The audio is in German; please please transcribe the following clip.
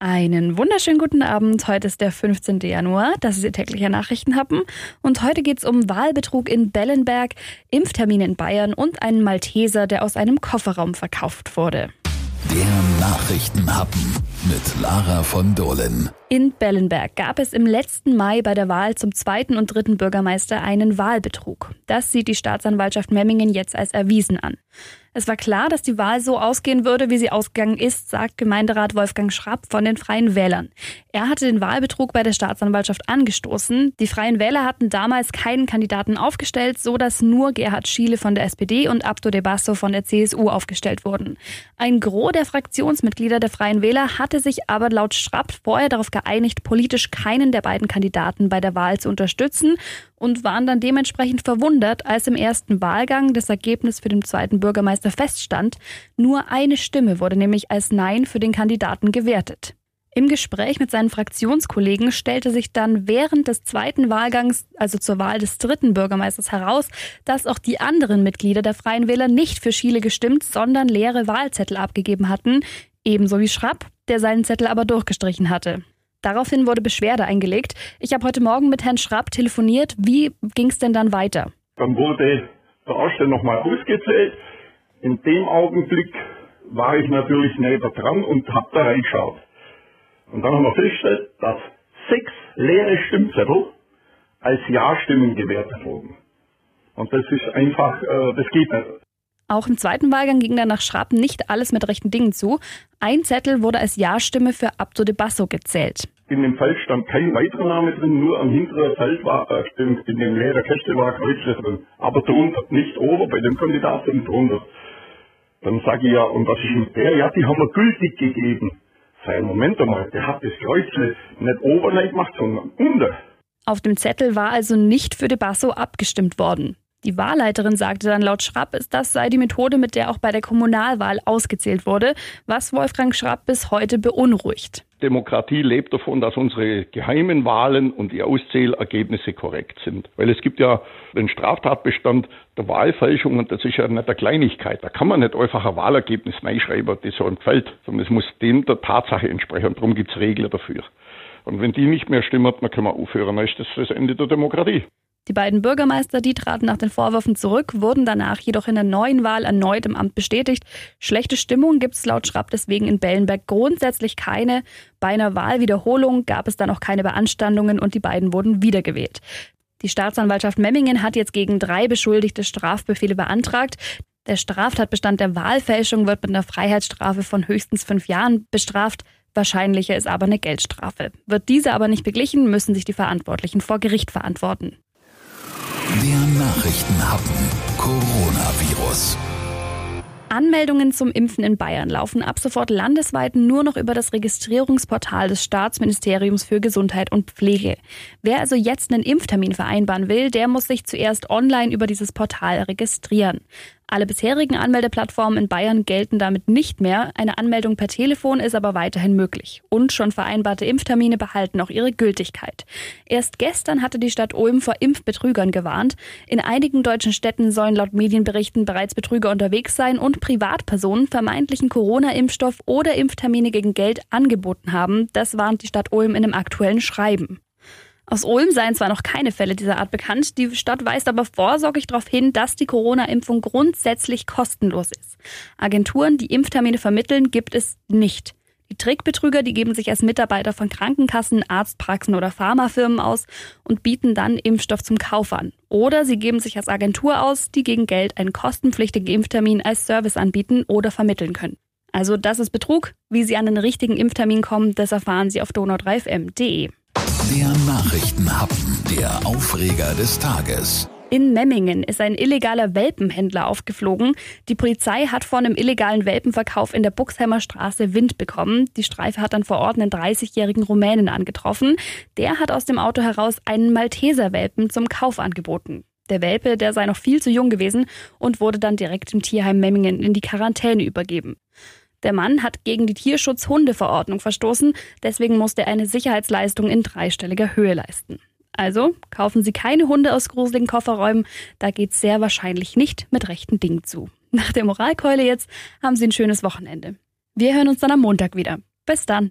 Einen wunderschönen guten Abend. Heute ist der 15. Januar. Das ist Ihr täglicher Nachrichtenhappen. Und heute geht es um Wahlbetrug in Bellenberg, Impftermine in Bayern und einen Malteser, der aus einem Kofferraum verkauft wurde. Der Nachrichtenhappen mit Lara von Dohlen. In Bellenberg gab es im letzten Mai bei der Wahl zum zweiten und dritten Bürgermeister einen Wahlbetrug. Das sieht die Staatsanwaltschaft Memmingen jetzt als erwiesen an. Es war klar, dass die Wahl so ausgehen würde, wie sie ausgegangen ist, sagt Gemeinderat Wolfgang Schrapp von den Freien Wählern. Er hatte den Wahlbetrug bei der Staatsanwaltschaft angestoßen. Die Freien Wähler hatten damals keinen Kandidaten aufgestellt, so dass nur Gerhard Schiele von der SPD und Abdo de Basso von der CSU aufgestellt wurden. Ein Gros der Fraktionsmitglieder der Freien Wähler hatte sich aber laut Schrapp vorher darauf geeinigt, politisch keinen der beiden Kandidaten bei der Wahl zu unterstützen und waren dann dementsprechend verwundert, als im ersten Wahlgang das Ergebnis für den zweiten Bürgermeister feststand. Nur eine Stimme wurde nämlich als Nein für den Kandidaten gewertet. Im Gespräch mit seinen Fraktionskollegen stellte sich dann während des zweiten Wahlgangs, also zur Wahl des dritten Bürgermeisters, heraus, dass auch die anderen Mitglieder der Freien Wähler nicht für Schiele gestimmt, sondern leere Wahlzettel abgegeben hatten, ebenso wie Schrapp, der seinen Zettel aber durchgestrichen hatte. Daraufhin wurde Beschwerde eingelegt. Ich habe heute Morgen mit Herrn Schrapp telefoniert. Wie ging es denn dann weiter? Dann wurde der Aussteller nochmal ausgezählt. In dem Augenblick war ich natürlich näher dran und habe da reingeschaut. Und dann haben wir festgestellt, dass sechs leere Stimmzettel als Ja-Stimmen gewertet wurden. Und das ist einfach, äh, das geht nicht. Auch im zweiten Wahlgang ging dann nach Schrapp nicht alles mit rechten Dingen zu. Ein Zettel wurde als Ja-Stimme für Abdo de Basso gezählt. In dem Feld stand kein weiterer Name drin, nur am hinteren Feld war, äh, in, in dem leeren Kästchen war Kreuzle drin. Aber drunter, nicht oben, bei dem Kandidaten drunter. Dann sage ich ja, und was ist mit der? Ja, die haben wir gültig gegeben. Sei, Moment einmal, der hat das Kreuzle nicht oben gemacht, sondern unten. Auf dem Zettel war also nicht für de Basso abgestimmt worden. Die Wahlleiterin sagte dann laut Schrapp, das sei die Methode, mit der auch bei der Kommunalwahl ausgezählt wurde, was Wolfgang Schrapp bis heute beunruhigt. Demokratie lebt davon, dass unsere geheimen Wahlen und die Auszählergebnisse korrekt sind. Weil es gibt ja den Straftatbestand der Wahlfälschung und das ist ja nicht eine Kleinigkeit. Da kann man nicht einfach ein Wahlergebnis reinschreiben, das so einem gefällt, sondern es muss dem der Tatsache entsprechen. Darum gibt es Regeln dafür. Und wenn die nicht mehr stimmen, dann können wir aufhören. Dann ist das das Ende der Demokratie. Die beiden Bürgermeister, die traten nach den Vorwürfen zurück, wurden danach jedoch in der neuen Wahl erneut im Amt bestätigt. Schlechte Stimmung gibt es laut Schrapp deswegen in Bellenberg grundsätzlich keine. Bei einer Wahlwiederholung gab es dann auch keine Beanstandungen und die beiden wurden wiedergewählt. Die Staatsanwaltschaft Memmingen hat jetzt gegen drei Beschuldigte Strafbefehle beantragt. Der Straftatbestand der Wahlfälschung wird mit einer Freiheitsstrafe von höchstens fünf Jahren bestraft. Wahrscheinlicher ist aber eine Geldstrafe. Wird diese aber nicht beglichen, müssen sich die Verantwortlichen vor Gericht verantworten. Der Nachrichtenhappen Coronavirus. Anmeldungen zum Impfen in Bayern laufen ab sofort landesweit nur noch über das Registrierungsportal des Staatsministeriums für Gesundheit und Pflege. Wer also jetzt einen Impftermin vereinbaren will, der muss sich zuerst online über dieses Portal registrieren. Alle bisherigen Anmeldeplattformen in Bayern gelten damit nicht mehr. Eine Anmeldung per Telefon ist aber weiterhin möglich. Und schon vereinbarte Impftermine behalten auch ihre Gültigkeit. Erst gestern hatte die Stadt Ulm vor Impfbetrügern gewarnt. In einigen deutschen Städten sollen laut Medienberichten bereits Betrüger unterwegs sein und Privatpersonen vermeintlichen Corona-Impfstoff oder Impftermine gegen Geld angeboten haben. Das warnt die Stadt Ulm in einem aktuellen Schreiben. Aus Ulm seien zwar noch keine Fälle dieser Art bekannt, die Stadt weist aber vorsorglich darauf hin, dass die Corona-Impfung grundsätzlich kostenlos ist. Agenturen, die Impftermine vermitteln, gibt es nicht. Die Trickbetrüger, die geben sich als Mitarbeiter von Krankenkassen, Arztpraxen oder Pharmafirmen aus und bieten dann Impfstoff zum Kauf an. Oder sie geben sich als Agentur aus, die gegen Geld einen kostenpflichtigen Impftermin als Service anbieten oder vermitteln können. Also das ist Betrug. Wie Sie an den richtigen Impftermin kommen, das erfahren Sie auf donau3fm.de. Der Nachrichtenhappen, der Aufreger des Tages. In Memmingen ist ein illegaler Welpenhändler aufgeflogen. Die Polizei hat vor einem illegalen Welpenverkauf in der Buxheimer Straße Wind bekommen. Die Streife hat dann vor Ort einen 30-jährigen Rumänen angetroffen. Der hat aus dem Auto heraus einen Malteser-Welpen zum Kauf angeboten. Der Welpe, der sei noch viel zu jung gewesen und wurde dann direkt im Tierheim Memmingen in die Quarantäne übergeben. Der Mann hat gegen die Tierschutzhundeverordnung verstoßen, deswegen musste er eine Sicherheitsleistung in dreistelliger Höhe leisten. Also kaufen Sie keine Hunde aus gruseligen Kofferräumen, da geht's sehr wahrscheinlich nicht mit rechten Dingen zu. Nach der Moralkeule jetzt haben Sie ein schönes Wochenende. Wir hören uns dann am Montag wieder. Bis dann.